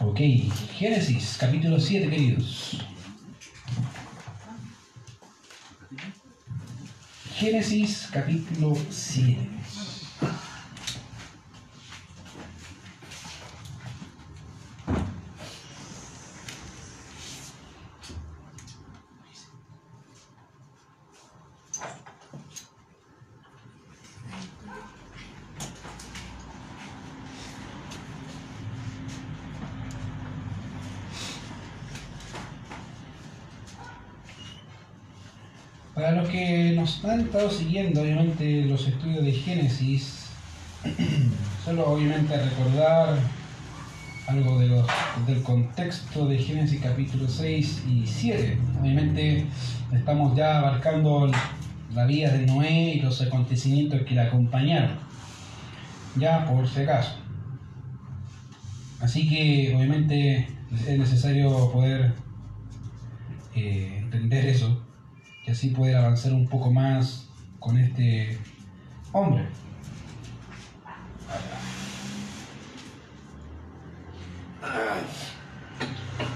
Ok, Génesis, capítulo 7, queridos. Génesis, capítulo 7. Para los que nos han estado siguiendo, obviamente, los estudios de Génesis, solo obviamente recordar algo de los, del contexto de Génesis capítulo 6 y 7. Obviamente estamos ya abarcando la vida de Noé y los acontecimientos que la acompañaron, ya por si acaso. Así que obviamente es necesario poder eh, entender eso y así poder avanzar un poco más con este hombre.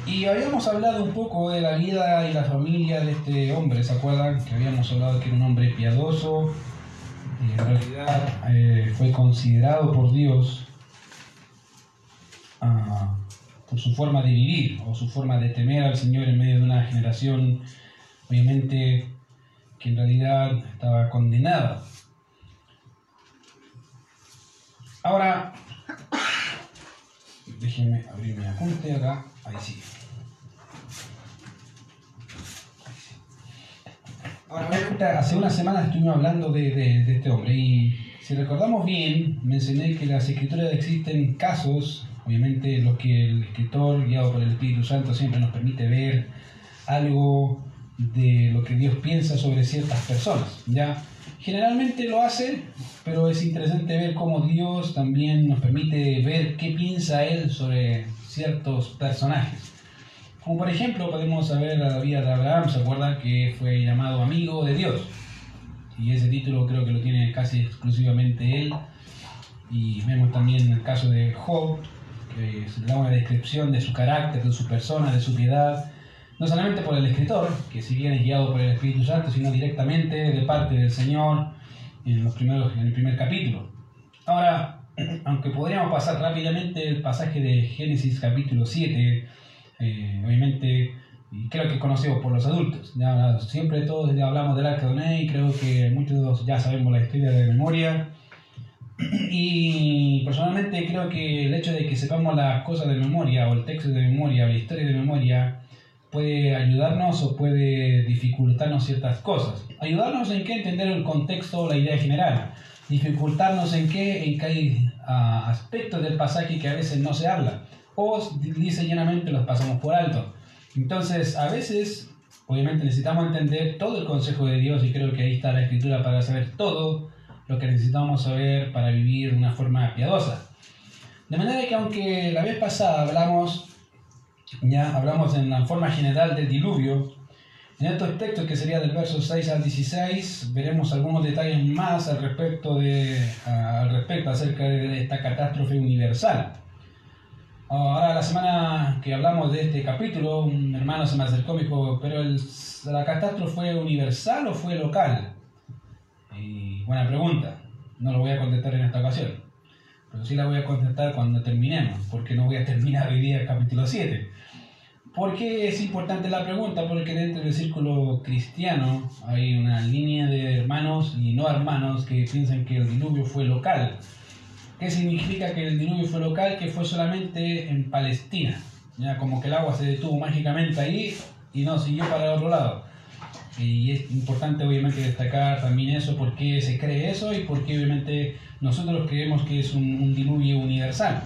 Y habíamos hablado un poco de la vida y la familia de este hombre, ¿se acuerdan? Que habíamos hablado que era un hombre piadoso, y en realidad eh, fue considerado por Dios ah, por su forma de vivir o su forma de temer al Señor en medio de una generación obviamente que en realidad estaba condenada. Ahora, déjenme abrir mi apunte acá, ahí sí. Ahora, hace una semana estuvimos hablando de, este hombre y si recordamos bien, mencioné que las escrituras existen casos, obviamente los que el escritor, guiado por el Espíritu Santo, siempre nos permite ver algo de lo que Dios piensa sobre ciertas personas. ¿ya? Generalmente lo hace, pero es interesante ver cómo Dios también nos permite ver qué piensa Él sobre ciertos personajes. Como por ejemplo podemos saber la vida de Abraham, ¿se acuerda que fue llamado amigo de Dios? Y ese título creo que lo tiene casi exclusivamente él. Y vemos también el caso de Job, que da una descripción de su carácter, de su persona, de su piedad, no solamente por el escritor, que si bien es guiado por el Espíritu Santo, sino directamente de parte del Señor en, los primeros, en el primer capítulo. Ahora, aunque podríamos pasar rápidamente el pasaje de Génesis capítulo 7, eh, obviamente creo que es conocido por los adultos. Ya, siempre todos hablamos del arca de Noé y creo que muchos ya sabemos la historia de memoria. Y personalmente creo que el hecho de que sepamos las cosas de memoria o el texto de memoria o la historia de memoria puede ayudarnos o puede dificultarnos ciertas cosas. Ayudarnos en qué entender el contexto o la idea general. Dificultarnos en qué, en qué hay ah, aspectos del pasaje que a veces no se habla. O dice llenamente los pasamos por alto. Entonces, a veces, obviamente necesitamos entender todo el consejo de Dios y creo que ahí está la escritura para saber todo lo que necesitamos saber para vivir de una forma piadosa. De manera que aunque la vez pasada hablamos ya hablamos en la forma general del diluvio. En estos textos, que sería del verso 6 al 16, veremos algunos detalles más al respecto, de, al respecto acerca de esta catástrofe universal. Ahora, la semana que hablamos de este capítulo, un hermano se me acercó y dijo, pero ¿la catástrofe fue universal o fue local? Y buena pregunta, no lo voy a contestar en esta ocasión, pero sí la voy a contestar cuando terminemos, porque no voy a terminar hoy día el capítulo 7. ¿Por qué es importante la pregunta? Porque dentro del círculo cristiano hay una línea de hermanos y no hermanos que piensan que el diluvio fue local. ¿Qué significa que el diluvio fue local? Que fue solamente en Palestina. Ya como que el agua se detuvo mágicamente ahí y no siguió para el otro lado. Y es importante obviamente destacar también eso, por qué se cree eso y por qué obviamente nosotros creemos que es un, un diluvio universal.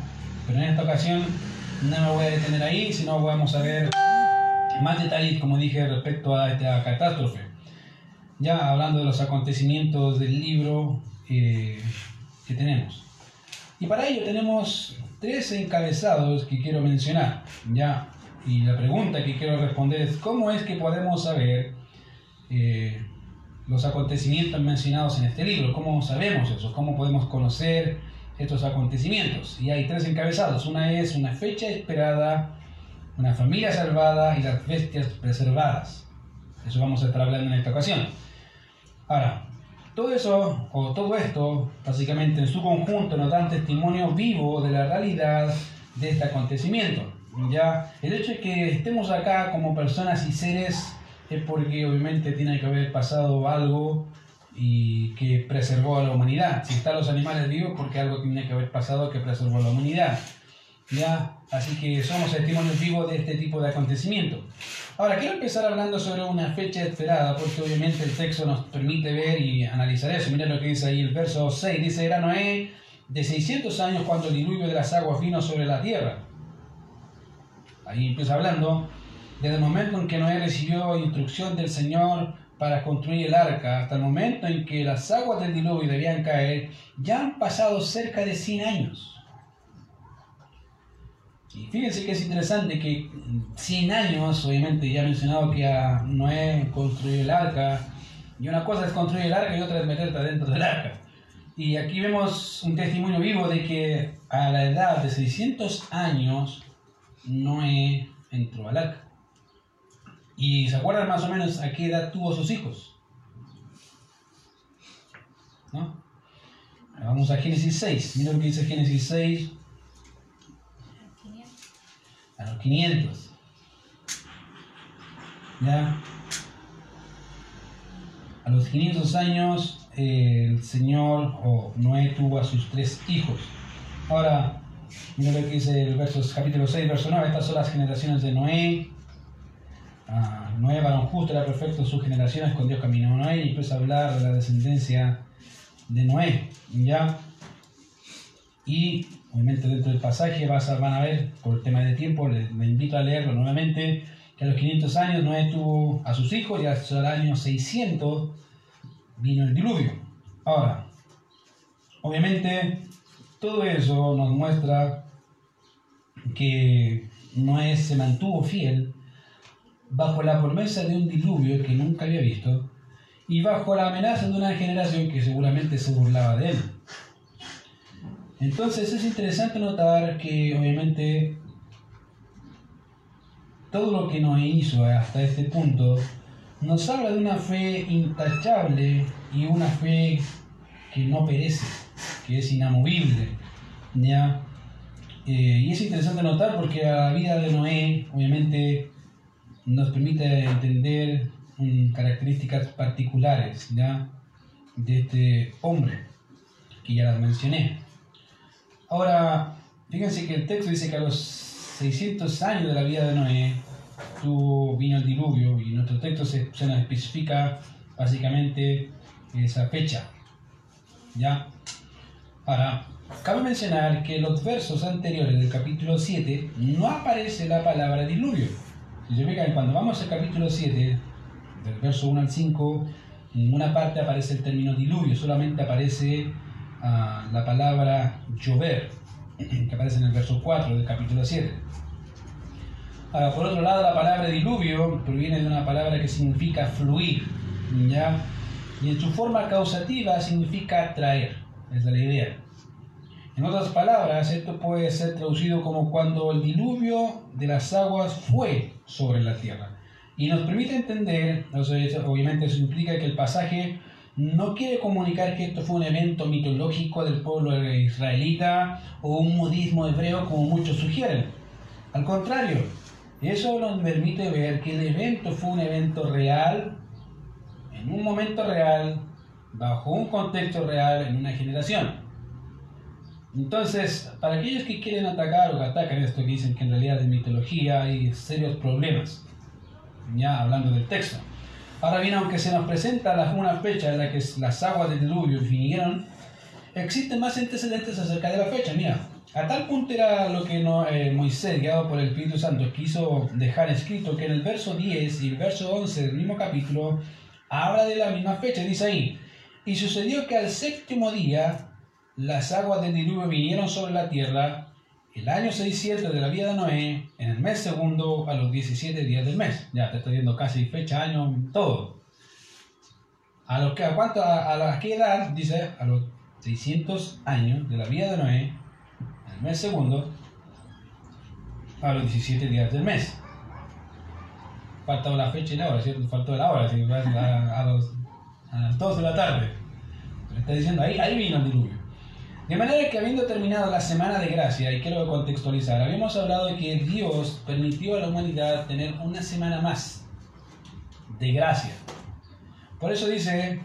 Pero en esta ocasión no me voy a detener ahí, sino vamos a ver más detalles, como dije, respecto a esta catástrofe. Ya hablando de los acontecimientos del libro eh, que tenemos. Y para ello tenemos tres encabezados que quiero mencionar. Ya, y la pregunta que quiero responder es, ¿cómo es que podemos saber eh, los acontecimientos mencionados en este libro? ¿Cómo sabemos eso? ¿Cómo podemos conocer estos acontecimientos. Y hay tres encabezados. Una es una fecha esperada, una familia salvada y las bestias preservadas. Eso vamos a estar hablando en esta ocasión. Ahora, todo eso, o todo esto, básicamente en su conjunto, nos dan testimonio vivo de la realidad de este acontecimiento. ¿ya? El hecho de que estemos acá como personas y seres es porque obviamente tiene que haber pasado algo y que preservó a la humanidad. Si están los animales vivos, porque algo tiene que haber pasado que preservó a la humanidad. ¿Ya? Así que somos testimonios vivos de este tipo de acontecimiento. Ahora, quiero empezar hablando sobre una fecha esperada, porque obviamente el texto nos permite ver y analizar eso. Miren lo que dice ahí el verso 6. Dice, era Noé de 600 años cuando el diluvio de las aguas vino sobre la tierra. Ahí empieza hablando, desde el momento en que Noé recibió instrucción del Señor para construir el arca hasta el momento en que las aguas del diluvio debían caer, ya han pasado cerca de 100 años. Y fíjense que es interesante que 100 años, obviamente ya he mencionado que a Noé construyó el arca, y una cosa es construir el arca y otra es meterte dentro del arca. Y aquí vemos un testimonio vivo de que a la edad de 600 años Noé entró al arca. ¿Y se acuerdan más o menos a qué edad tuvo sus hijos? ¿No? Vamos a Génesis 6. Mira lo que dice Génesis 6. A los 500. ¿Ya? A los 500 años el Señor o Noé tuvo a sus tres hijos. Ahora, mira lo que dice el capítulo 6, verso 9. Estas son las generaciones de Noé. Ah, Noé, varón justo, era perfecto en sus generaciones, con Dios caminó Noé y a hablar de la descendencia de Noé. ¿ya? Y obviamente dentro del pasaje vas a, van a ver, por el tema de tiempo, les, invito a leerlo nuevamente, que a los 500 años Noé tuvo a sus hijos y hasta año 600 vino el diluvio. Ahora, obviamente todo eso nos muestra que Noé se mantuvo fiel bajo la promesa de un diluvio que nunca había visto y bajo la amenaza de una generación que seguramente se burlaba de él. Entonces es interesante notar que obviamente todo lo que nos hizo hasta este punto nos habla de una fe intachable y una fe que no perece, que es inamovible. ¿ya? Eh, y es interesante notar porque la vida de Noé obviamente nos permite entender características particulares ¿ya? de este hombre, que ya las mencioné. Ahora, fíjense que el texto dice que a los 600 años de la vida de Noé tuvo, vino el diluvio y nuestro texto se, se nos especifica básicamente esa fecha. ¿Ya? Ahora, cabe mencionar que en los versos anteriores del capítulo 7 no aparece la palabra diluvio. Cuando vamos al capítulo 7, del verso 1 al 5, en ninguna parte aparece el término diluvio, solamente aparece uh, la palabra llover, que aparece en el verso 4 del capítulo 7. Ahora, por otro lado, la palabra diluvio proviene de una palabra que significa fluir, ¿ya? Y en su forma causativa significa traer, esa es la idea. En otras palabras, esto puede ser traducido como cuando el diluvio de las aguas fue sobre la tierra. Y nos permite entender, obviamente eso implica que el pasaje no quiere comunicar que esto fue un evento mitológico del pueblo israelita o un modismo hebreo como muchos sugieren. Al contrario, eso nos permite ver que el evento fue un evento real, en un momento real, bajo un contexto real, en una generación. Entonces, para aquellos que quieren atacar o que atacan esto, que dicen que en realidad es mitología, hay serios problemas ya hablando del texto. Ahora bien, aunque se nos presenta una fecha en la que las aguas del diluvio vinieron, existen más antecedentes acerca de la fecha. Mira, a tal punto era lo que no, eh, Moisés, guiado por el Espíritu Santo, quiso dejar escrito que en el verso 10 y el verso 11 del mismo capítulo habla de la misma fecha. Dice ahí, y sucedió que al séptimo día las aguas del diluvio vinieron sobre la tierra el año 67 de la vida de Noé, en el mes segundo, a los 17 días del mes. Ya te estoy viendo casi fecha, año, todo. ¿A, lo que, a cuánto, a, la qué edad? Dice, a los 600 años de la vida de Noé, en el mes segundo, a los 17 días del mes. Faltaba la fecha y la hora. Faltó la hora, a, a, los, a las 2 de la tarde. Pero está diciendo, ahí, ahí vino el diluvio. De manera que habiendo terminado la semana de gracia, y quiero contextualizar, habíamos hablado de que Dios permitió a la humanidad tener una semana más de gracia. Por eso dice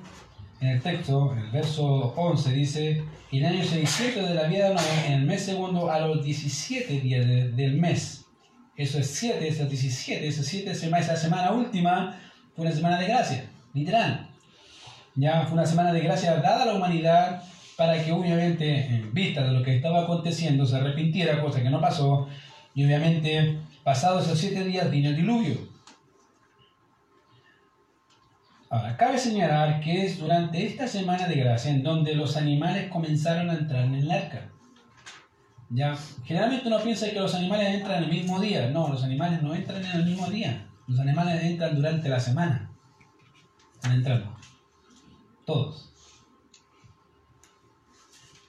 en el texto, en el verso 11, dice, en el año 600 de la vida de Noé, en el mes segundo, a los 17 días del mes. Eso es 7, eso es 17, eso es 7 semanas, esa semana última fue una semana de gracia, literal. Ya fue una semana de gracia dada a la humanidad para que obviamente en vista de lo que estaba aconteciendo se arrepintiera, cosa que no pasó, y obviamente pasados esos siete días vino el diluvio. Ahora, cabe señalar que es durante esta semana de gracia en donde los animales comenzaron a entrar en el arca. Ya, generalmente uno piensa que los animales entran en el mismo día. No, los animales no entran en el mismo día. Los animales entran durante la semana. Están entrando. Todos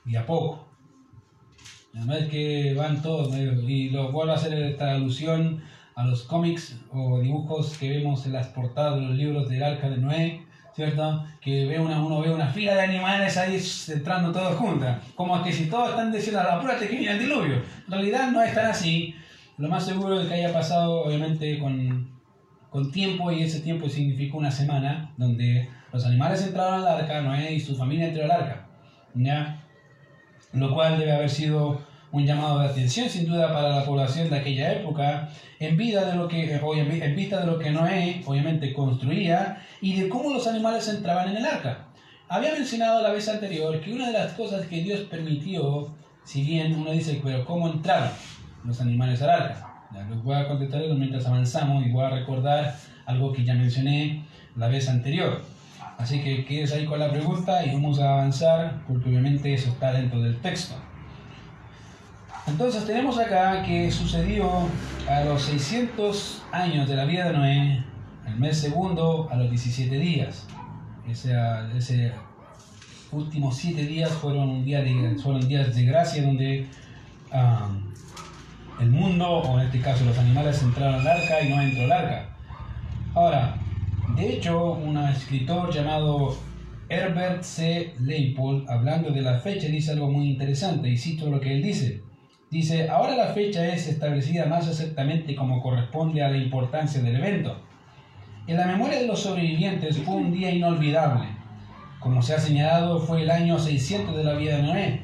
y a poco. No es que van todos, y lo vuelvo a hacer esta alusión a los cómics o dibujos que vemos en las portadas de los libros del Arca de Noé, ¿cierto? Que ve una, uno ve una fila de animales ahí entrando todos juntos, como que si todos están diciendo, apúrate que viene el diluvio. En realidad no es tan así. Lo más seguro es que haya pasado, obviamente, con, con tiempo, y ese tiempo significa una semana, donde los animales entraron al arca, Noé y su familia entró al arca. ¿ya? Lo cual debe haber sido un llamado de atención sin duda para la población de aquella época, en, vida de lo que, en vista de lo que Noé obviamente construía y de cómo los animales entraban en el arca. Había mencionado la vez anterior que una de las cosas que Dios permitió, si bien uno dice, pero ¿cómo entraron los animales al arca? Ya les voy a contestar mientras avanzamos y voy a recordar algo que ya mencioné la vez anterior. Así que quedes ahí con la pregunta y vamos a avanzar porque obviamente eso está dentro del texto. Entonces tenemos acá que sucedió a los 600 años de la vida de Noé, el mes segundo a los 17 días. Ese, ese últimos 7 días fueron, un día de, fueron días de gracia donde um, el mundo, o en este caso los animales, entraron al arca y no entró al arca. Ahora, de hecho, un escritor llamado Herbert C. Leipold, hablando de la fecha, dice algo muy interesante, y cito lo que él dice. Dice, ahora la fecha es establecida más exactamente como corresponde a la importancia del evento. En la memoria de los sobrevivientes fue un día inolvidable. Como se ha señalado, fue el año 600 de la vida de Noé.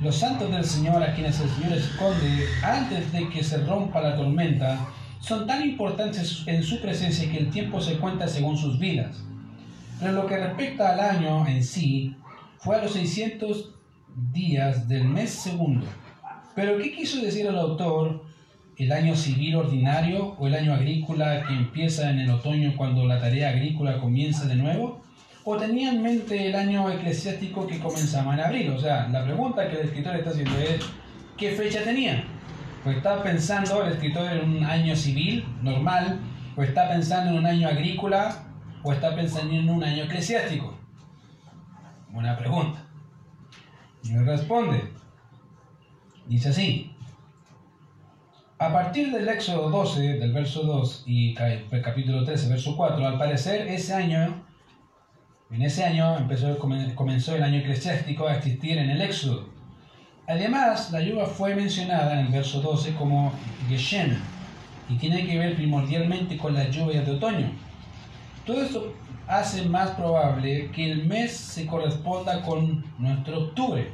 Los santos del Señor a quienes el Señor esconde antes de que se rompa la tormenta son tan importantes en su presencia que el tiempo se cuenta según sus vidas. Pero lo que respecta al año en sí, fue a los 600 días del mes segundo. Pero ¿qué quiso decir el autor? ¿El año civil ordinario o el año agrícola que empieza en el otoño cuando la tarea agrícola comienza de nuevo? ¿O tenía en mente el año eclesiástico que comenzaba en abril? O sea, la pregunta que el escritor está haciendo es, ¿qué fecha tenía? O está pensando el escritor en un año civil normal, o está pensando en un año agrícola, o está pensando en un año eclesiástico. Buena pregunta. Y responde, dice así, a partir del Éxodo 12, del verso 2 y el capítulo 13, verso 4, al parecer ese año, en ese año empezó, comenzó el año eclesiástico a existir en el Éxodo. Además, la lluvia fue mencionada en el verso 12 como Geshem y tiene que ver primordialmente con las lluvias de otoño. Todo esto hace más probable que el mes se corresponda con nuestro octubre.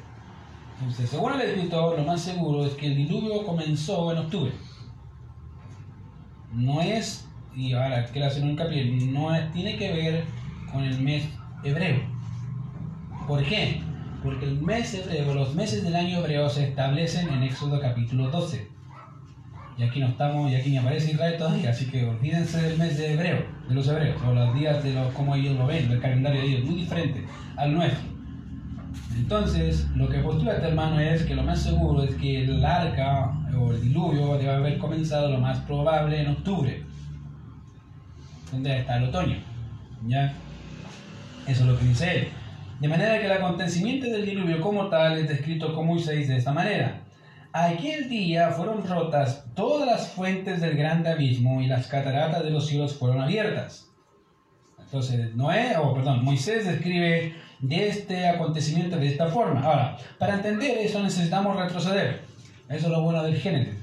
Entonces, según el escritor, lo más seguro es que el diluvio comenzó en octubre. No es, y ahora quiero hacer un hincapié, no tiene que ver con el mes hebreo. ¿Por qué? Porque el mes hebreo, los meses del año hebreo se establecen en Éxodo capítulo 12. Y aquí no estamos, y aquí ni aparece Israel todavía, así que olvídense del mes de hebreo, de los hebreos, o los días de los, como ellos lo ven, el calendario de ellos, muy diferente al nuestro. Entonces, lo que postula este hermano es que lo más seguro es que el arca o el diluvio debe haber comenzado lo más probable en octubre, donde está el otoño. ¿Ya? Eso es lo que dice él. De manera que el acontecimiento del diluvio como tal es descrito con Moisés de esta manera. Aquel día fueron rotas todas las fuentes del grande abismo y las cataratas de los cielos fueron abiertas. Entonces, Noé, o perdón, Moisés describe de este acontecimiento de esta forma. Ahora, para entender eso necesitamos retroceder. Eso es lo bueno del Génesis.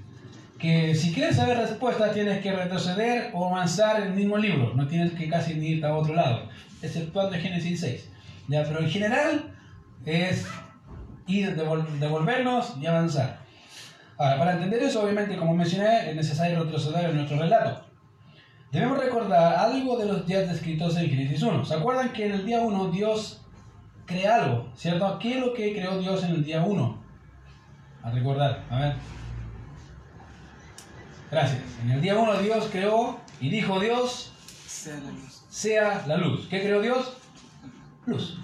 Que si quieres saber respuesta tienes que retroceder o avanzar el mismo libro. No tienes que casi irte a otro lado, exceptuando Génesis 6. ¿Ya? Pero en general es ir, devolvernos y avanzar. Ahora, para entender eso, obviamente, como mencioné, es necesario retroceder en nuestro relato. Debemos recordar algo de los días descritos en Génesis 1. ¿Se acuerdan que en el día 1 Dios crea algo, ¿cierto? ¿Qué es lo que creó Dios en el día 1? A recordar, a ver. Gracias. En el día 1 Dios creó y dijo Dios, sea la luz. Sea la luz. ¿Qué creó Dios? Luz.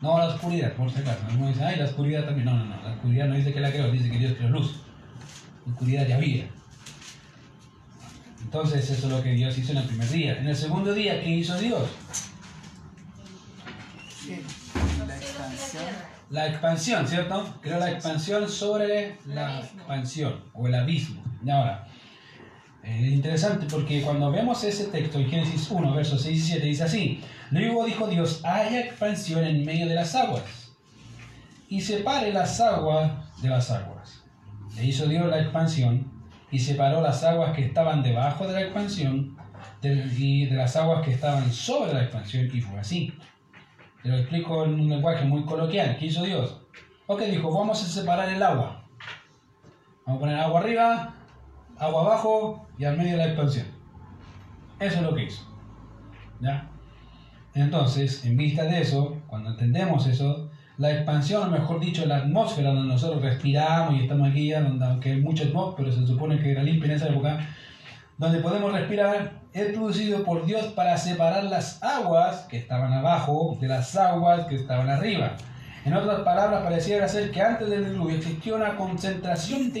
No la oscuridad, por si acaso. Algunos dicen, ay, la oscuridad también. No, no, no. La oscuridad no dice que la creó, dice que Dios creó luz. La oscuridad ya había. Entonces, eso es lo que Dios hizo en el primer día. En el segundo día, ¿qué hizo Dios? La expansión. La expansión, ¿cierto? Creó la expansión sobre la expansión o el abismo. Y ahora, es interesante porque cuando vemos ese texto en Génesis 1, versos 6 y 7, dice así: Luego dijo Dios: haya expansión en medio de las aguas y separe las aguas de las aguas. E hizo Dios la expansión y separó las aguas que estaban debajo de la expansión y de las aguas que estaban sobre la expansión, y fue así. Te lo explico en un lenguaje muy coloquial. ¿Qué hizo Dios? Ok, dijo, vamos a separar el agua. Vamos a poner agua arriba, agua abajo y al medio de la expansión. Eso es lo que hizo. ¿Ya? Entonces, en vista de eso, cuando entendemos eso, la expansión, o mejor dicho, la atmósfera donde nosotros respiramos y estamos aquí, donde, aunque hay mucha atmósfera, pero se supone que era limpia en esa época, donde podemos respirar, es producido por Dios para separar las aguas que estaban abajo de las aguas que estaban arriba. En otras palabras, pareciera ser que antes del diluvio existió una concentración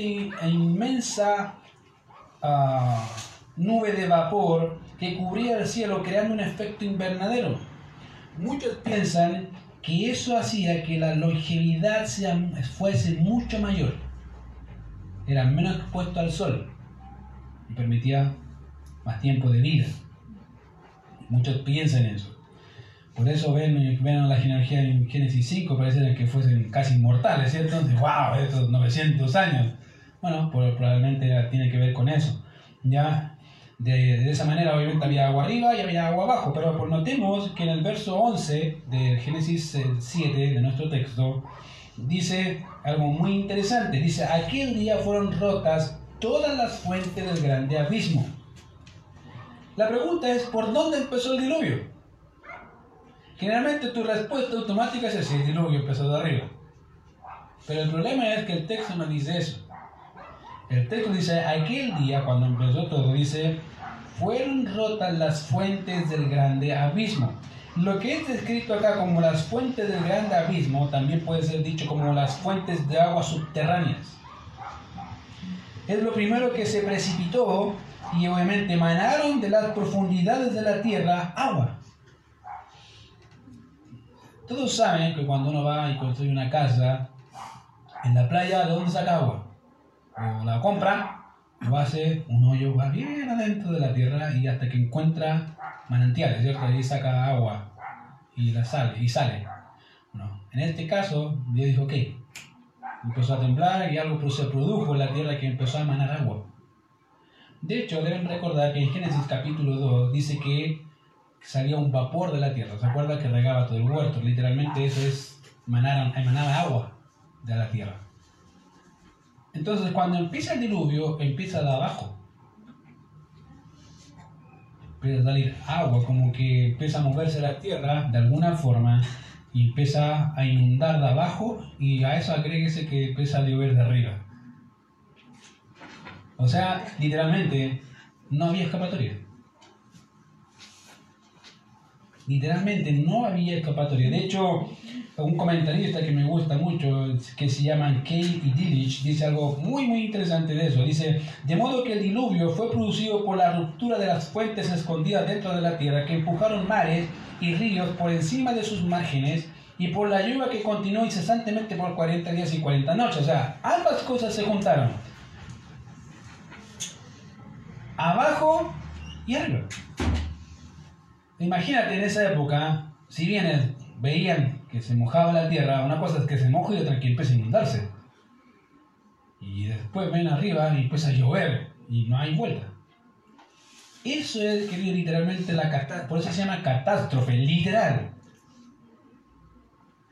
inmensa nube de vapor que cubría el cielo creando un efecto invernadero. Muchos piensan que eso hacía que la longevidad sea, fuese mucho mayor. Era menos expuesto al sol y permitía más tiempo de vida. Muchos piensan eso. Por eso ven, ven la genealogía en Génesis 5, parece que fuesen casi inmortales, ¿cierto? Entonces, wow, estos 900 años. Bueno, pues probablemente tiene que ver con eso. Ya, de, de, esa manera obviamente había agua arriba y había agua abajo, pero pues notemos que en el verso 11 de Génesis 7 de nuestro texto dice algo muy interesante. Dice, aquel día fueron rotas todas las fuentes del grande abismo. La pregunta es, ¿por dónde empezó el diluvio? Generalmente tu respuesta automática es ese, el diluvio empezó de arriba. Pero el problema es que el texto no dice eso. El texto dice, aquel día, cuando empezó todo, dice, fueron rotas las fuentes del grande abismo. Lo que es descrito acá como las fuentes del grande abismo también puede ser dicho como las fuentes de aguas subterráneas. Es lo primero que se precipitó y obviamente emanaron de las profundidades de la tierra agua. Todos saben que cuando uno va y construye una casa en la playa, ¿de dónde saca agua? O la compra, o hace un hoyo, va bien adentro de la tierra y hasta que encuentra manantiales, ¿cierto? Ahí saca agua y la sale, y sale. Bueno, en este caso, Dios dijo, ok, empezó a temblar y algo se produjo en la tierra que empezó a emanar agua. De hecho, deben recordar que en Génesis capítulo 2 dice que salía un vapor de la tierra. ¿Se acuerda que regaba todo el huerto? Literalmente eso es, emanaba, emanaba agua de la tierra. Entonces, cuando empieza el diluvio, empieza de abajo. Empieza a salir agua, como que empieza a moverse la tierra de alguna forma y empieza a inundar de abajo y a eso agréguese que empieza a llover de arriba. O sea, literalmente, no había escapatoria. Literalmente no había escapatoria. De hecho, un comentarista que me gusta mucho, que se llaman Kay y Dillich, dice algo muy muy interesante de eso. Dice, de modo que el diluvio fue producido por la ruptura de las fuentes escondidas dentro de la tierra que empujaron mares y ríos por encima de sus márgenes y por la lluvia que continuó incesantemente por 40 días y 40 noches. O sea, ambas cosas se juntaron. Abajo y arriba. Imagínate en esa época, si bien veían que se mojaba la tierra, una cosa es que se moja y otra que empieza a inundarse. Y después ven arriba y empieza a llover y no hay vuelta. Eso es, querido, literalmente la catástrofe. Por eso se llama catástrofe, literal.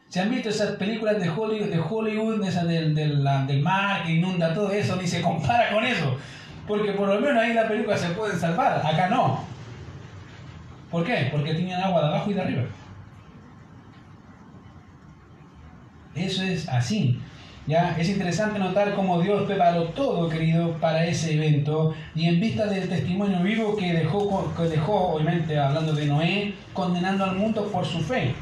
¿Se han visto esas películas de Hollywood, de Hollywood esas del, del, del, mar que inunda todo eso? Ni se compara con eso. Porque por lo menos ahí la película se puede salvar. Acá no. ¿Por qué? Porque tenían agua de abajo y de arriba. Eso es así. ¿ya? Es interesante notar cómo Dios preparó todo, querido, para ese evento. Y en vista del testimonio vivo que dejó, que dejó, obviamente hablando de Noé, condenando al mundo por su fe.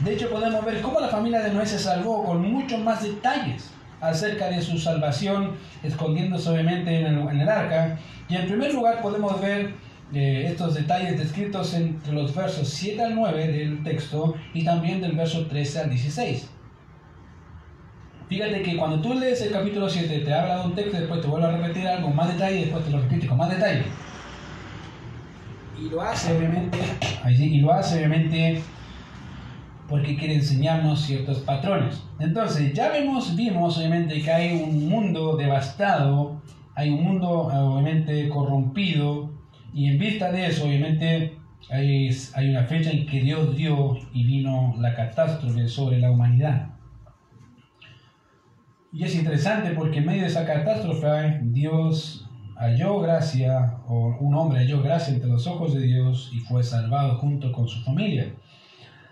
De hecho, podemos ver cómo la familia de Noé se salvó con muchos más detalles acerca de su salvación, escondiéndose obviamente en el, en el arca. Y en primer lugar podemos ver eh, estos detalles descritos entre los versos 7 al 9 del texto y también del verso 13 al 16. Fíjate que cuando tú lees el capítulo 7 te habla de un texto, después te vuelve a repetir algo más detalle y después te lo repite con más detalle. Y lo hace obviamente, y lo hace obviamente porque quiere enseñarnos ciertos patrones. Entonces, ya vemos, vimos obviamente que hay un mundo devastado, hay un mundo obviamente corrompido, y en vista de eso, obviamente, hay, hay una fecha en que Dios dio y vino la catástrofe sobre la humanidad. Y es interesante porque en medio de esa catástrofe Dios halló gracia, o un hombre halló gracia entre los ojos de Dios y fue salvado junto con su familia.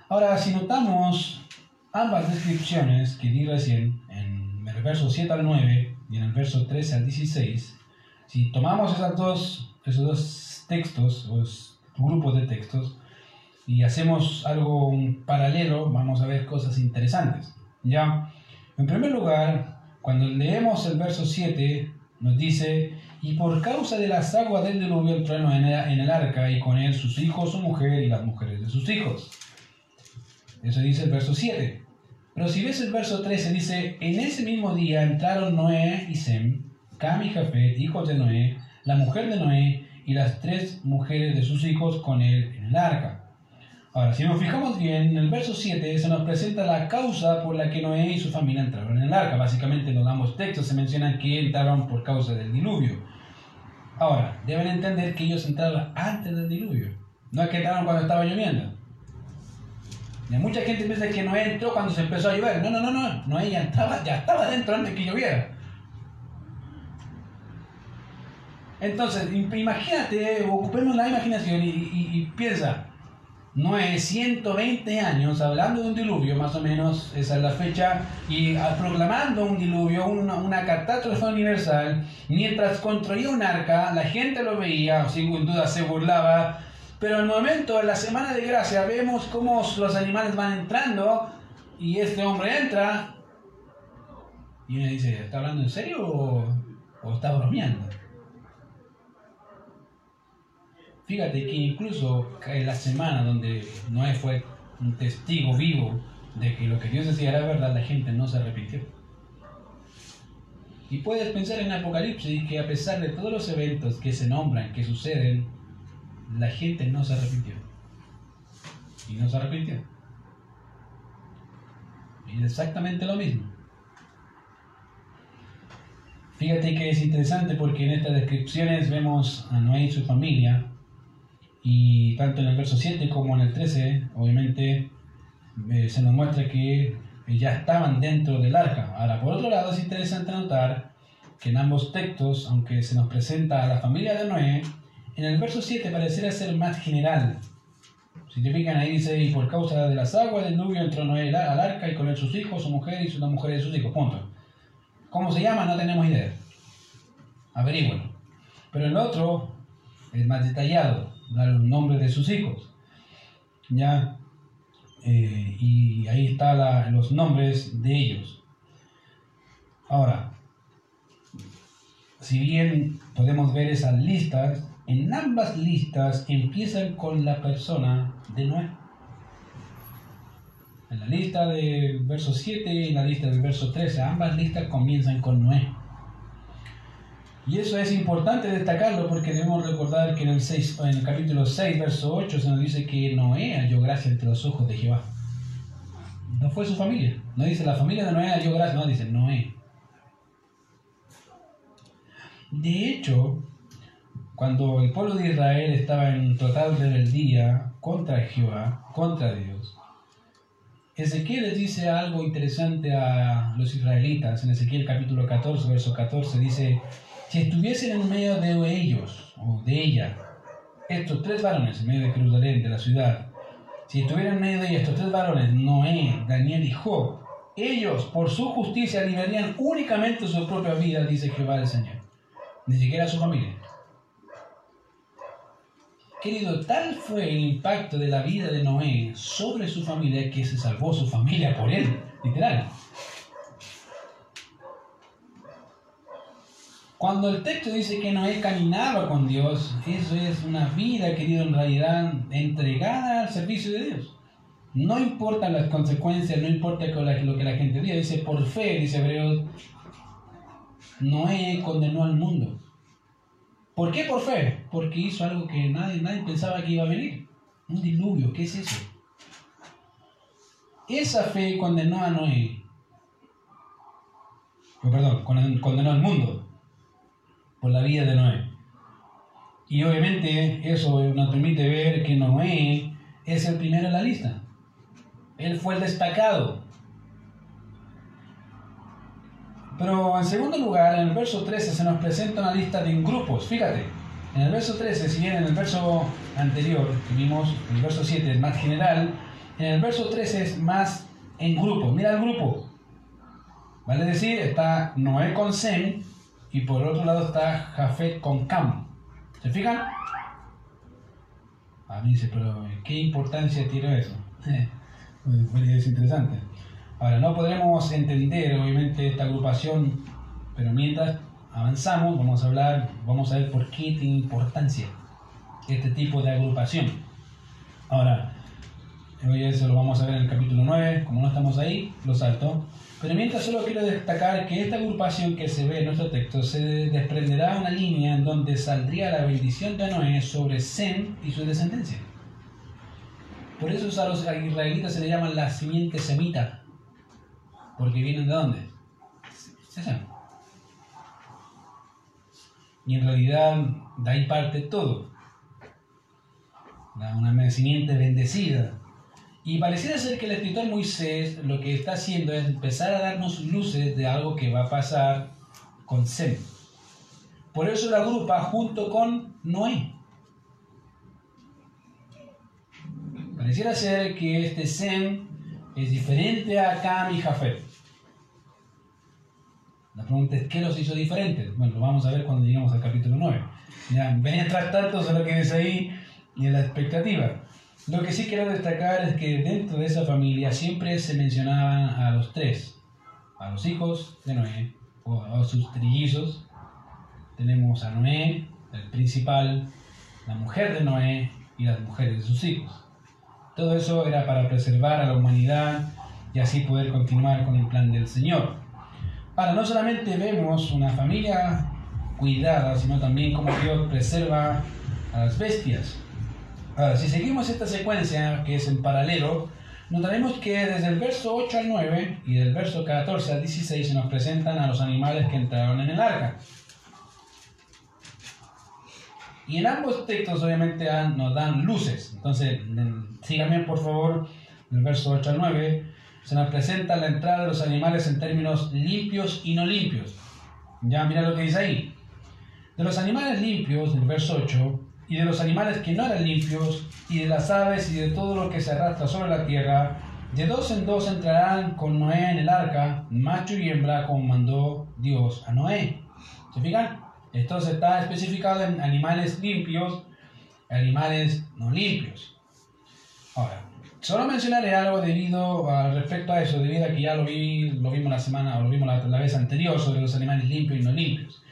Ahora, si notamos ambas descripciones que di recién, en el verso 7 al 9 y en el verso 13 al 16, si tomamos esas dos, esos dos textos, los grupos de textos, y hacemos algo paralelo, vamos a ver cosas interesantes. Ya, en primer lugar, cuando leemos el verso 7, nos dice, y por causa de las aguas del diluvio entró en el arca, y con él sus hijos, su mujer y las mujeres de sus hijos. Eso dice el verso 7. Pero si ves el verso 13, dice, en ese mismo día entraron Noé y Sem, Cam y Jafet, hijos de Noé, la mujer de Noé y las tres mujeres de sus hijos con él en el arca. Ahora, si nos fijamos bien, en el verso 7 se nos presenta la causa por la que Noé y su familia entraron en el arca. Básicamente en los ambos textos se menciona que entraron por causa del diluvio. Ahora, deben entender que ellos entraron antes del diluvio. No es que entraron cuando estaba lloviendo. Y mucha gente piensa que Noé entró cuando se empezó a llover. No, no, no, no. Noé ya estaba, ya estaba dentro antes que lloviera. Entonces, imagínate, ocupemos la imaginación y, y piensa, Noé, 120 años hablando de un diluvio, más o menos, esa es la fecha, y proclamando un diluvio, una, una catástrofe universal, mientras construía un arca, la gente lo veía, sin duda se burlaba, pero al momento, en la semana de gracia, vemos cómo los animales van entrando, y este hombre entra, y uno dice, ¿está hablando en serio o, o está bromeando? Fíjate que incluso en la semana donde Noé fue un testigo vivo de que lo que Dios decía era verdad, la gente no se arrepintió. Y puedes pensar en Apocalipsis que a pesar de todos los eventos que se nombran, que suceden, la gente no se arrepintió. Y no se arrepintió. Es exactamente lo mismo. Fíjate que es interesante porque en estas descripciones vemos a Noé y su familia y tanto en el verso 7 como en el 13, obviamente, eh, se nos muestra que eh, ya estaban dentro del arca. Ahora, por otro lado, es interesante notar que en ambos textos, aunque se nos presenta a la familia de Noé, en el verso 7 pareciera ser más general. Si te fijan ahí dice, y por causa de las aguas del nubio entró Noé al arca y con él sus hijos, su mujer y sus mujeres de sus hijos. Punto. ¿Cómo se llama? No tenemos idea. Averígualo. Pero el otro es más detallado dar los nombres de sus hijos. Ya, eh, y ahí están los nombres de ellos. Ahora, si bien podemos ver esas listas, en ambas listas empiezan con la persona de Noé. En la lista del verso 7 y en la lista del verso 13, ambas listas comienzan con Noé. Y eso es importante destacarlo porque debemos recordar que en el, 6, en el capítulo 6, verso 8, se nos dice que Noé halló gracia entre los ojos de Jehová. No fue su familia. No dice la familia de Noé halló gracia, no, dice Noé. De hecho, cuando el pueblo de Israel estaba en total rebeldía contra Jehová, contra Dios, Ezequiel les dice algo interesante a los israelitas. En Ezequiel capítulo 14, verso 14 dice, si estuviesen en medio de ellos o de ella, estos tres varones en medio de Jerusalén, de la ciudad, si estuvieran en medio de ellos estos tres varones, Noé, Daniel y Job, ellos por su justicia liberarían únicamente su propia vida, dice Jehová el Señor, ni siquiera su familia. Querido, tal fue el impacto de la vida de Noé sobre su familia que se salvó su familia por él, literal. Cuando el texto dice que Noé caminaba con Dios, eso es una vida, querido, en realidad entregada al servicio de Dios. No importa las consecuencias, no importa lo que la gente diga, dice por fe, dice Hebreos, Noé condenó al mundo. ¿Por qué por fe? Porque hizo algo que nadie, nadie pensaba que iba a venir. Un diluvio, ¿qué es eso? Esa fe condenó a Noé. Oh, perdón, condenó al mundo por la vida de Noé. Y obviamente eso nos permite ver que Noé es el primero en la lista. Él fue el destacado. Pero en segundo lugar, en el verso 13 se nos presenta una lista de grupos. Fíjate, en el verso 13, si bien en el verso anterior vimos, el verso 7 es más general, en el verso 13 es más en grupo. Mira el grupo. Vale decir, está Noé con Sem y por otro lado está Jafet con Cam. ¿Se fijan? A mí dice, pero ¿qué importancia tiene eso? es interesante. Ahora, no podremos entender obviamente esta agrupación, pero mientras avanzamos vamos a hablar, vamos a ver por qué tiene importancia este tipo de agrupación. Ahora, hoy eso lo vamos a ver en el capítulo 9, como no estamos ahí, lo salto. Pero mientras solo quiero destacar que esta agrupación que se ve en nuestro texto se desprenderá una línea en donde saldría la bendición de Noé sobre Sem y su descendencia. Por eso a los israelitas se le llaman la simiente semita, porque vienen de dónde? Y en realidad de ahí parte todo. Una simiente bendecida. Y pareciera ser que el escritor Moisés lo que está haciendo es empezar a darnos luces de algo que va a pasar con Sem. Por eso la agrupa junto con Noé. Pareciera ser que este Sem es diferente a Cam y. La pregunta es, ¿qué los hizo diferentes? Bueno, lo vamos a ver cuando lleguemos al capítulo 9. Ya, ven entrar tanto a lo que dice ahí y en la expectativa. Lo que sí quiero destacar es que dentro de esa familia siempre se mencionaban a los tres, a los hijos de Noé, o a sus trillizos. Tenemos a Noé, el principal, la mujer de Noé y las mujeres de sus hijos. Todo eso era para preservar a la humanidad y así poder continuar con el plan del Señor. Ahora, no solamente vemos una familia cuidada, sino también cómo Dios preserva a las bestias. Ahora, si seguimos esta secuencia, que es en paralelo, notaremos que desde el verso 8 al 9 y del verso 14 al 16 se nos presentan a los animales que entraron en el arca. Y en ambos textos obviamente nos dan luces. Entonces, síganme por favor, del verso 8 al 9, se nos presenta la entrada de los animales en términos limpios y no limpios. Ya mira lo que dice ahí. De los animales limpios, del verso 8, y de los animales que no eran limpios, y de las aves y de todo lo que se arrastra sobre la tierra, de dos en dos entrarán con Noé en el arca, macho y hembra, como mandó Dios a Noé. ¿Se fijan? Esto se está especificado en animales limpios, animales no limpios. Ahora, solo mencionaré algo debido al respecto a eso, debido a que ya lo, vi, lo vimos la semana, o lo vimos la, la vez anterior sobre los animales limpios y no limpios.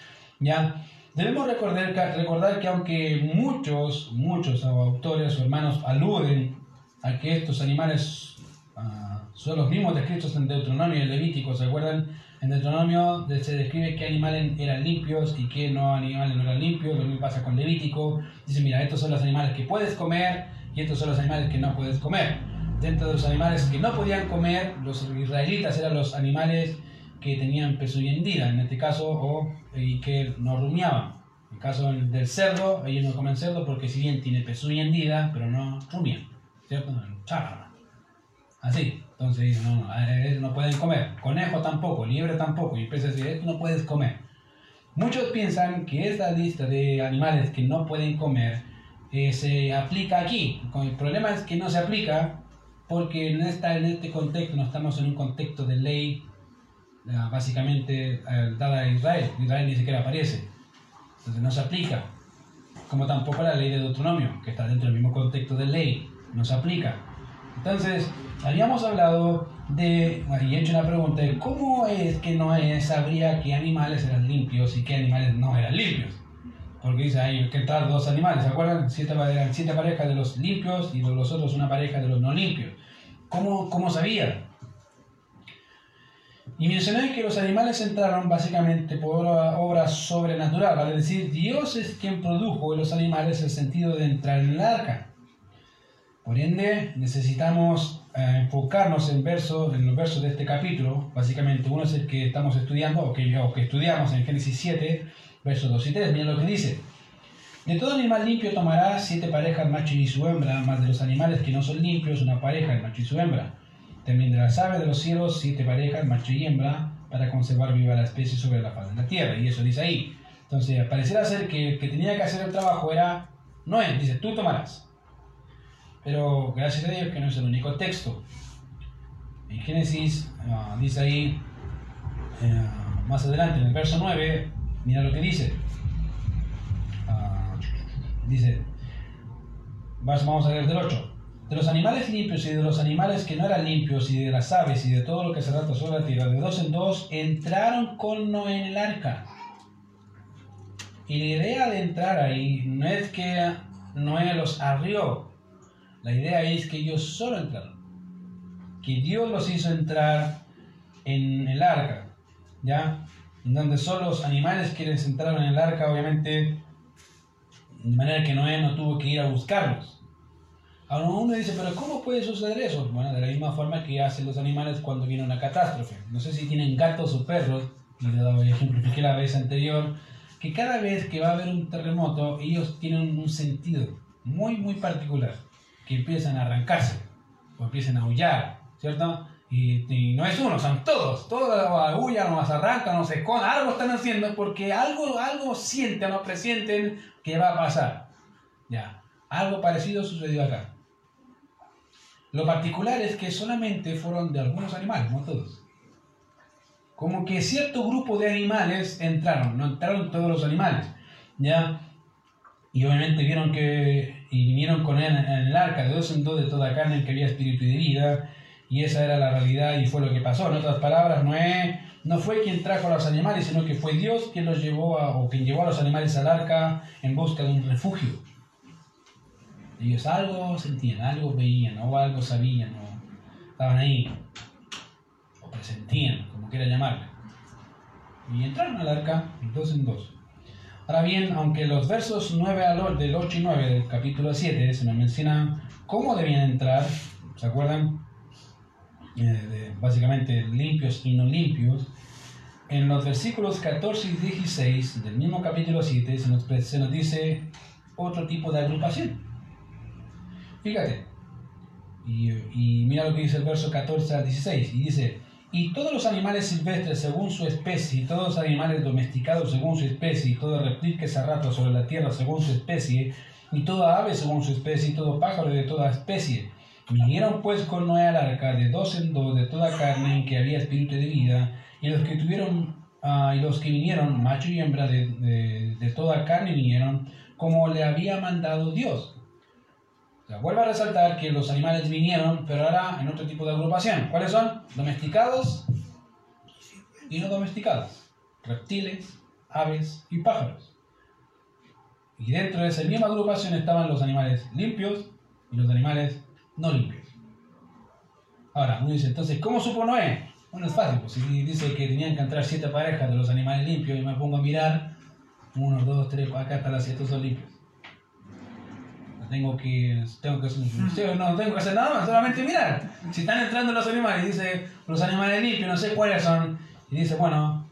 ¿Ya? Debemos recordar, recordar que aunque muchos, muchos autores o hermanos aluden a que estos animales ah, son los mismos descritos en Deuteronomio y en Levítico, ¿se acuerdan? En Deuteronomio de- se describe qué animales eran limpios y qué no animales no eran limpios, lo mismo pasa con Levítico. Dice, mira, estos son los animales que puedes comer y estos son los animales que no puedes comer. Dentro de los animales que no podían comer, los israelitas eran los animales que tenían pezuña hendida, en este caso, o y que no rumiaban. En el caso del cerdo, ellos no comen cerdo porque si bien tiene pezuña hendida, pero no rumian, ¿cierto? Chácala. Así, entonces no, no, eh, no pueden comer. Conejo tampoco, liebre tampoco, y empieza a decir, esto no puedes comer. Muchos piensan que esta lista de animales que no pueden comer eh, se aplica aquí. El problema es que no se aplica porque en, esta, en este contexto no estamos en un contexto de ley eh, básicamente eh, dada a Israel. Israel ni siquiera aparece. Entonces no se aplica. Como tampoco la ley de Deuteronomio, que está dentro del mismo contexto de ley. No se aplica. Entonces, habíamos hablado de, y he hecho una pregunta de cómo es que Noé sabría qué animales eran limpios y qué animales no eran limpios. Porque dice ahí que entrar dos animales, ¿se acuerdan? Siete, eran siete parejas de los limpios y de los otros una pareja de los no limpios. ¿Cómo, cómo sabía? Y mencioné que los animales entraron básicamente por obra, sobrenatural, vale decir, Dios es quien produjo en los animales el sentido de entrar en el arca. Por ende, necesitamos eh, enfocarnos en, verso, en los versos de este capítulo. Básicamente, uno es el que estamos estudiando, o que, o que estudiamos en Génesis 7, versos 2 y 3. Miren lo que dice. De todo animal limpio tomará siete parejas macho y su hembra, más de los animales que no son limpios, una pareja, el macho y su hembra. También de las aves de los cielos, siete parejas, macho y hembra, para conservar viva la especie sobre la faz de la tierra. Y eso dice ahí. Entonces, pareciera ser que el que tenía que hacer el trabajo era Noé. Dice, tú tomarás. Pero gracias a Dios que no es el único texto. En Génesis uh, dice ahí, uh, más adelante, en el verso 9, mira lo que dice. Uh, dice, vamos a leer del 8. De los animales limpios y de los animales que no eran limpios y de las aves y de todo lo que se rata sobre la tierra, de dos en dos, entraron con Noé en el arca. Y la idea de entrar ahí no es que Noé los arrió, la idea es que ellos solo entraron. Que Dios los hizo entrar en el arca. ¿Ya? En donde solo los animales quienes entraron en el arca, obviamente, de manera que Noé no tuvo que ir a buscarlos. Ahora uno dice, pero ¿cómo puede suceder eso? Bueno, de la misma forma que hacen los animales cuando viene una catástrofe. No sé si tienen gatos o perros, y le ejemplifiqué la vez anterior, que cada vez que va a haber un terremoto, ellos tienen un sentido muy, muy particular que empiezan a arrancarse o empiezan a aullar, ¿cierto? Y, y, no es uno, son todos, todos aullan se arrancan se esconden, algo están haciendo porque algo, algo sienten o presienten que va a pasar. Ya, algo parecido sucedió acá. Lo particular es que solamente fueron de algunos animales, no todos. Como que cierto grupo de animales entraron, no entraron todos los animales, ¿ya? Y obviamente vieron que y vinieron con él en el arca de dos en dos de toda carne que había espíritu y de vida, y esa era la realidad y fue lo que pasó. En otras palabras, Noé no fue quien trajo a los animales, sino que fue Dios quien los llevó o quien llevó a los animales al arca en busca de un refugio. Ellos algo sentían, algo veían, o algo sabían, o estaban ahí, o presentían, como quiera llamarle. Y entraron al arca dos en dos. Ahora bien, aunque los versos 9 al, del 8 y 9 del capítulo 7 se nos menciona cómo debían entrar, ¿se acuerdan? Eh, de, básicamente limpios y no limpios. En los versículos 14 y 16 del mismo capítulo 7 se nos, se nos dice otro tipo de agrupación. Fíjate. Y, y mira lo que dice el verso 14 al 16. Y dice, y todos los animales silvestres según su especie, y todos los animales domesticados según su especie, y todo reptil que se arrastra sobre la tierra según su especie, y toda ave según su especie, y todo pájaro de toda especie. Vinieron pues con Noé al arca de dos en dos de toda carne en que había espíritu de vida, y los que tuvieron, uh, y los que vinieron, macho y hembra de, de, de toda carne vinieron, como le había mandado Dios. O sea, vuelve a resaltar que los animales vinieron, pero ahora en otro tipo de agrupación. ¿Cuáles son? Domesticados y no domesticados. Reptiles, aves y pájaros. Y dentro de esa misma agrupación estaban los animales limpios y los animales no limpios. Ahora, uno dice, entonces, ¿cómo supo Noé? Bueno, es fácil, pues si dice que tenían que entrar siete parejas de los animales limpios y me pongo a mirar, uno, dos, tres, acá están las siete son limpios. Tengo que, tengo que, no tengo que hacer nada más, solamente mirar. Si están entrando los animales, dice los animales limpios, no sé cuáles son, y dice, bueno,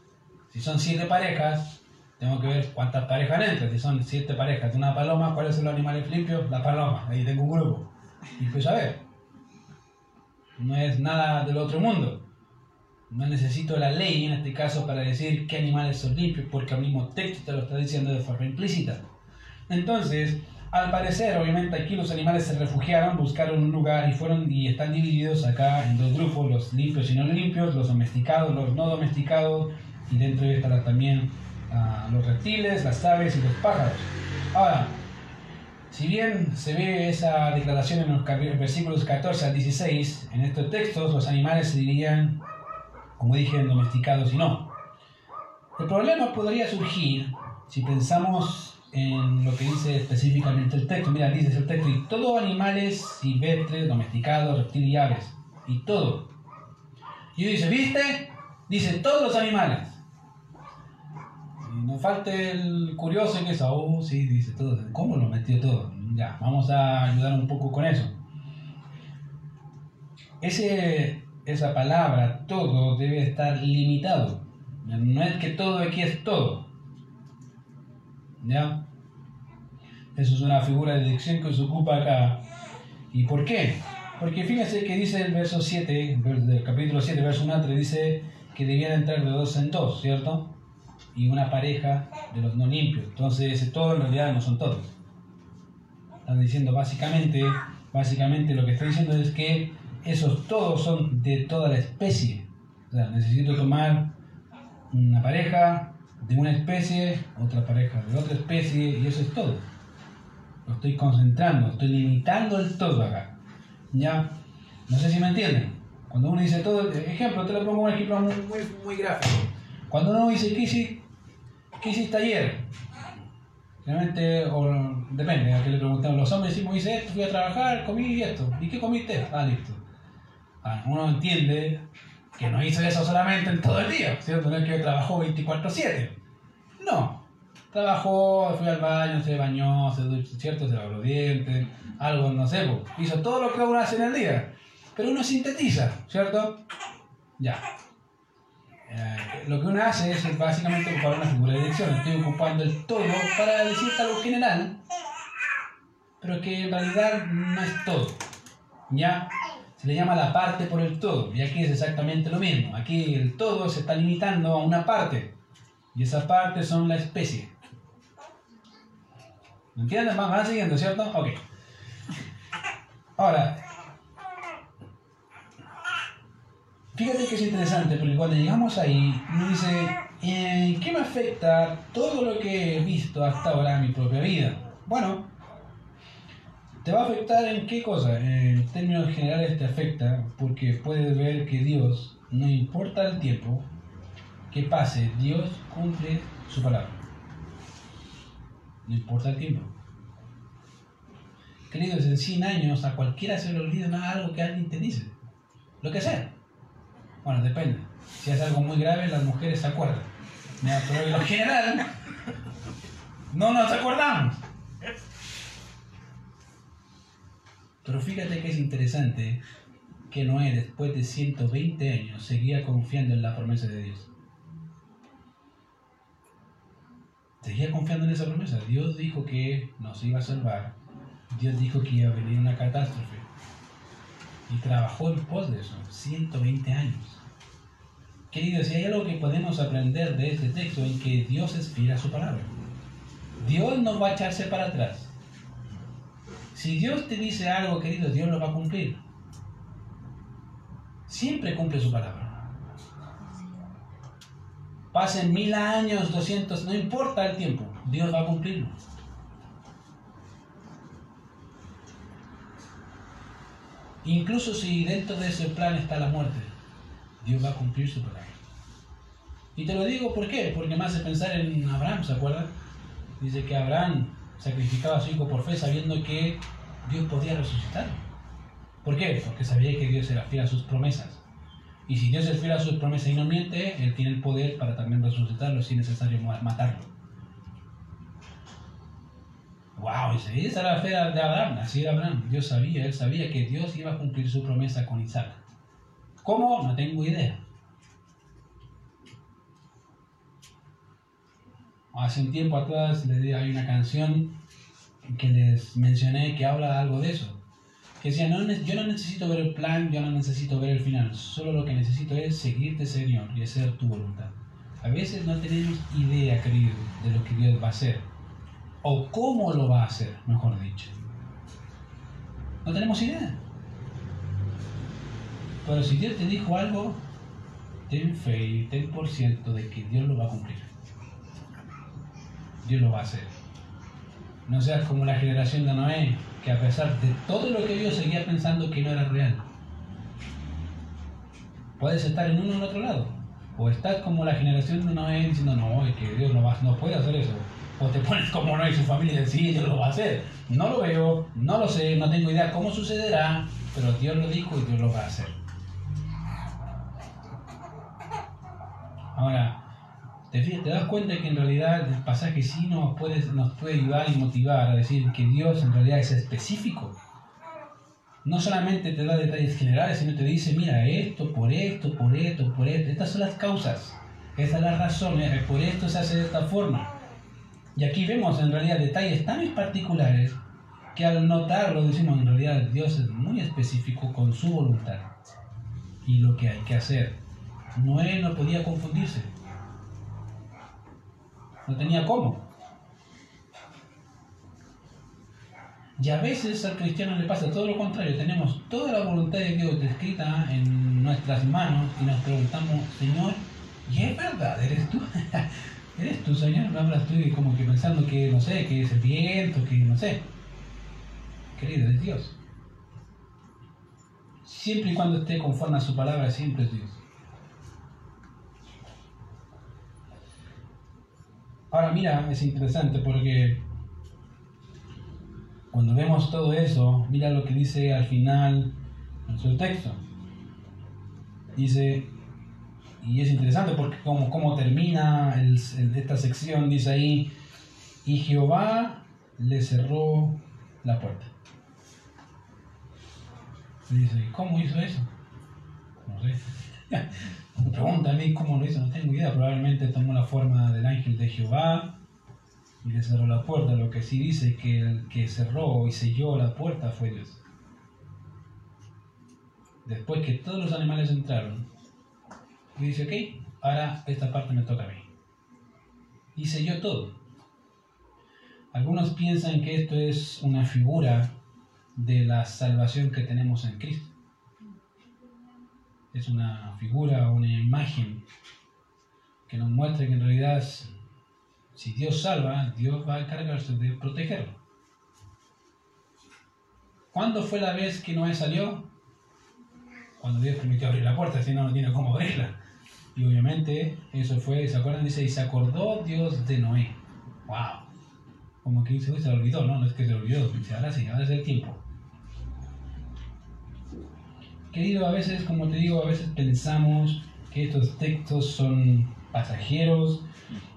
si son siete parejas, tengo que ver cuántas parejas entran. Si son siete parejas de una paloma, ¿cuáles son los animales limpios? La paloma, ahí tengo un grupo. Y pues a ver, no es nada del otro mundo. No necesito la ley en este caso para decir qué animales son limpios, porque el mismo texto te lo está diciendo de forma implícita. Entonces, al parecer, obviamente aquí los animales se refugiaron, buscaron un lugar y fueron y están divididos acá en dos grupos, los limpios y no limpios, los domesticados, los no domesticados, y dentro de estarán también ah, los reptiles, las aves y los pájaros. Ahora, si bien se ve esa declaración en los versículos 14 al 16, en estos textos los animales se dirían, como dije, domesticados y no. El problema podría surgir si pensamos en lo que dice específicamente el texto. Mira, dice el texto, y todos animales silvestres, domesticados, reptiles y aves. Y todo. Y dice, ¿viste? Dice todos los animales. No falte el curioso que es, oh, sí, dice todo. ¿Cómo lo metió todo? Ya, vamos a ayudar un poco con eso. Ese, esa palabra, todo, debe estar limitado. No es que todo aquí es todo. ¿Ya? Eso es una figura de dicción que se ocupa acá. ¿Y por qué? Porque fíjense que dice el verso 7, del capítulo 7, verso 1 dice que debían entrar de dos en dos, ¿cierto? y una pareja de los no limpios. Entonces, ese todo en realidad no son todos. Están diciendo básicamente, básicamente lo que está diciendo es que esos todos son de toda la especie. O sea, necesito tomar una pareja de una especie, otra pareja de otra especie, y eso es todo. Lo estoy concentrando, estoy limitando el todo acá. ¿Ya? No sé si me entienden. Cuando uno dice todo, ejemplo, te lo pongo un ejemplo muy, muy, gráfico. Cuando uno dice, ¿qué, ¿qué hiciste ayer? Realmente, depende, a qué le preguntamos. Los hombres decimos, hice esto, fui a trabajar, comí esto. ¿Y qué comiste? Ah, listo. Ah, uno entiende que no hizo eso solamente en todo el día, ¿cierto? No es que trabajó 24-7. No. Trabajó, fui al baño, se bañó, se duchó, ¿cierto? Se lavó los dientes, algo, no sé, hizo todo lo que uno hace en el día. Pero uno sintetiza, ¿cierto? Ya. Eh, lo que uno hace es básicamente ocupar una figura de dirección. Estoy ocupando el todo para decir algo general, pero que en realidad no es todo. ¿Ya? Se le llama la parte por el todo. Y aquí es exactamente lo mismo. Aquí el todo se está limitando a una parte. Y esa parte son la especie. ¿Me entienden? Van, siguiendo, ¿cierto? Ok. Ahora, Fíjate que es interesante, porque cuando llegamos ahí, uno dice, ¿en qué me afecta todo lo que he visto hasta ahora en mi propia vida? Bueno, ¿te va a afectar en qué cosa? En términos generales te afecta porque puedes ver que Dios, no importa el tiempo que pase, Dios cumple su palabra. No importa el tiempo. Queridos, en 100 años a cualquiera se le olvida algo que alguien te dice. Lo que sea. Bueno, depende. Si es algo muy grave, las mujeres se acuerdan. Pero en lo general, no nos acordamos. Pero fíjate que es interesante que Noé, después de 120 años, seguía confiando en la promesa de Dios. Seguía confiando en esa promesa. Dios dijo que nos iba a salvar. Dios dijo que iba a venir una catástrofe. Y trabajó en pos de eso, 120 años. Queridos, si hay algo que podemos aprender de este texto en que Dios es fiel a su palabra. Dios no va a echarse para atrás. Si Dios te dice algo, querido, Dios lo va a cumplir. Siempre cumple su palabra. Pasen mil años, doscientos, no importa el tiempo, Dios va a cumplirlo. Incluso si dentro de ese plan está la muerte, Dios va a cumplir su plan. Y te lo digo ¿por qué? Porque me hace pensar en Abraham, ¿se acuerdan? Dice que Abraham sacrificaba a su hijo por fe sabiendo que Dios podía resucitar. ¿Por qué? Porque sabía que Dios era fiel a sus promesas. Y si Dios es fiel a sus promesas y no miente, Él tiene el poder para también resucitarlo si es necesario matarlo. ¡Wow! Esa era la fe de Abraham, así era Abraham. Dios sabía, él sabía que Dios iba a cumplir su promesa con Isaac. ¿Cómo? No tengo idea. Hace un tiempo atrás les hay una canción que les mencioné que habla algo de eso. Que decía, no, yo no necesito ver el plan, yo no necesito ver el final, solo lo que necesito es seguirte Señor y hacer tu voluntad. A veces no tenemos idea, querido, de lo que Dios va a hacer, o cómo lo va a hacer, mejor dicho. No tenemos idea. Pero si Dios te dijo algo, ten fe y ten por cierto de que Dios lo va a cumplir. Dios lo va a hacer. No seas como la generación de Noé, que a pesar de todo lo que vio seguía pensando que no era real. Puedes estar en uno o en otro lado. O estás como la generación de Noé diciendo, no, es que Dios no, va, no puede hacer eso. O te pones como Noé y su familia y sí, Dios lo va a hacer. No lo veo, no lo sé, no tengo idea cómo sucederá, pero Dios lo dijo y Dios lo va a hacer. Ahora, te, das cuenta que en realidad el pasaje sí nos puede, nos puede ayudar y motivar a decir que Dios en realidad es específico. No solamente te da detalles generales, sino te dice, mira, esto, por esto, por esto, por esto. Estas son las causas, esta es la razón, eh, por esto se hace de esta forma. Y aquí vemos en realidad detalles tan particulares que al notarlo decimos, en realidad Dios es muy específico con su voluntad y lo que hay que hacer. Noé no podía confundirse. No tenía cómo. Y a veces al cristiano le pasa todo lo contrario. Tenemos toda la voluntad de Dios descrita en nuestras manos y nos preguntamos, Señor, ¿y es verdad? ¿Eres tú? ¿Eres tú, Señor? Hablas tú como que pensando que, no sé, que es el viento, que no sé. Querido, es Dios. Siempre y cuando esté conforme a su palabra, siempre es Dios. Ahora mira, es interesante porque cuando vemos todo eso, mira lo que dice al final su texto. Dice, y es interesante porque como, como termina esta sección, dice ahí, y Jehová le cerró la puerta. dice, ¿cómo hizo eso? No sé. Me pregunta a mí cómo lo hizo, no tengo idea. Probablemente tomó la forma del ángel de Jehová y le cerró la puerta. Lo que sí dice que el que cerró y selló la puerta fue Dios. Después que todos los animales entraron, y dice, ok, ahora esta parte me toca a mí. Y selló todo. Algunos piensan que esto es una figura de la salvación que tenemos en Cristo es una figura, una imagen que nos muestra que en realidad si Dios salva, Dios va a encargarse de protegerlo. ¿Cuándo fue la vez que Noé salió? Cuando Dios permitió abrir la puerta, si no, no tiene cómo abrirla. Y obviamente eso fue, ¿se acuerdan? Dice, y se acordó Dios de Noé. ¡Wow! Como que dice, se olvidó, ¿no? No es que se olvidó, dice, ahora sí, ahora es el tiempo. Querido, a veces, como te digo, a veces pensamos que estos textos son pasajeros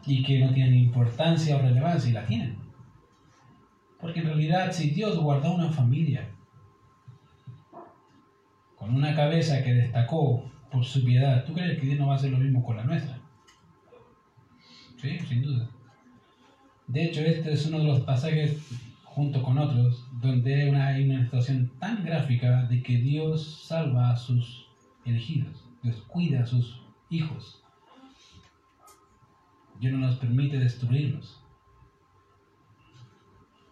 y que no tienen importancia o relevancia, y la tienen. Porque en realidad, si Dios guardó una familia con una cabeza que destacó por su piedad, ¿tú crees que Dios no va a hacer lo mismo con la nuestra? Sí, sin duda. De hecho, este es uno de los pasajes junto con otros, donde hay una, situación tan gráfica de que Dios salva a sus elegidos, Dios cuida a sus hijos. Dios no nos permite destruirlos.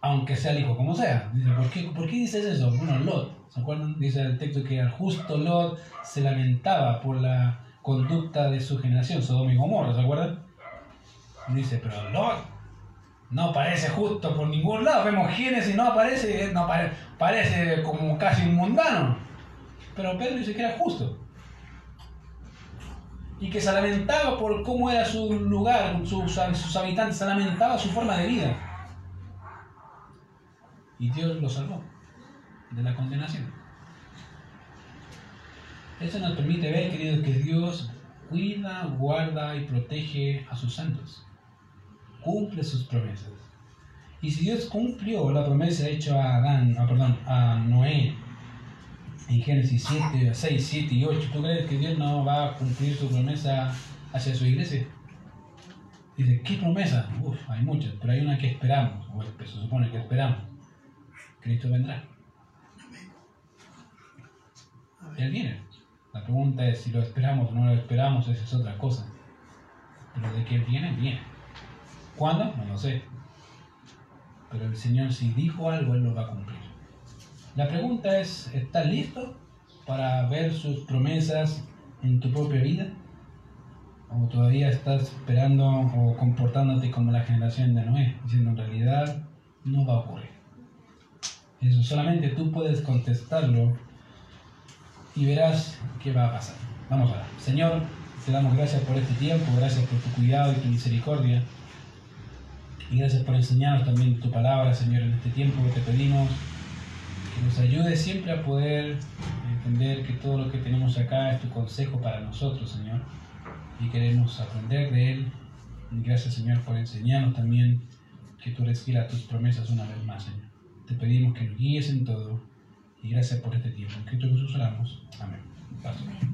Aunque sea el hijo, como sea. Dice, ¿por, qué, ¿Por qué dices eso? Bueno, Lot, ¿se acuerdan? Dice el texto que al justo Lot se lamentaba por la conducta de su generación, Sodoma y Gomorra, ¿se acuerdan? Dice, pero Lot no aparece justo por ningún lado. Vemos Génesis, no aparece, no parece como casi un mundano. Pero Pedro dice que era justo. Y que se lamentaba por cómo era su lugar, sus, sus habitantes, se lamentaba su forma de vida. Y Dios lo salvó de la condenación. Eso nos permite ver, queridos, que Dios cuida, guarda y protege a sus santos. Cumple sus promesas. Y si Dios cumplió la promesa hecha a Adán, ah, perdón, a Noé en Génesis 7, 6, 7 y 8, ¿tú crees que Dios no va a cumplir su promesa hacia su iglesia? Dice, ¿qué promesa? Uf, hay muchas, pero hay una que esperamos, o se supone que esperamos. Cristo vendrá. Él viene. La pregunta es si lo esperamos o no lo esperamos, esa es otra cosa. Pero de que Él viene, viene. ¿Cuándo? No lo sé. Pero el Señor si dijo algo, Él lo va a cumplir. La pregunta es, ¿estás listo para ver sus promesas en tu propia vida? ¿O todavía estás esperando o comportándote como la generación de Noé, diciendo en realidad no va a ocurrir? Eso solamente tú puedes contestarlo y verás qué va a pasar. Vamos a ver. Señor, te damos gracias por este tiempo, gracias por tu cuidado y tu misericordia. Y gracias por enseñarnos también tu palabra, Señor, en este tiempo que te pedimos que nos ayude siempre a poder entender que todo lo que tenemos acá es tu consejo para nosotros, Señor. Y queremos aprender de él. Y gracias, Señor, por enseñarnos también que tú eres tus promesas una vez más, Señor. Te pedimos que nos guíes en todo y gracias por este tiempo. En Cristo Jesús oramos. Amén. Amén.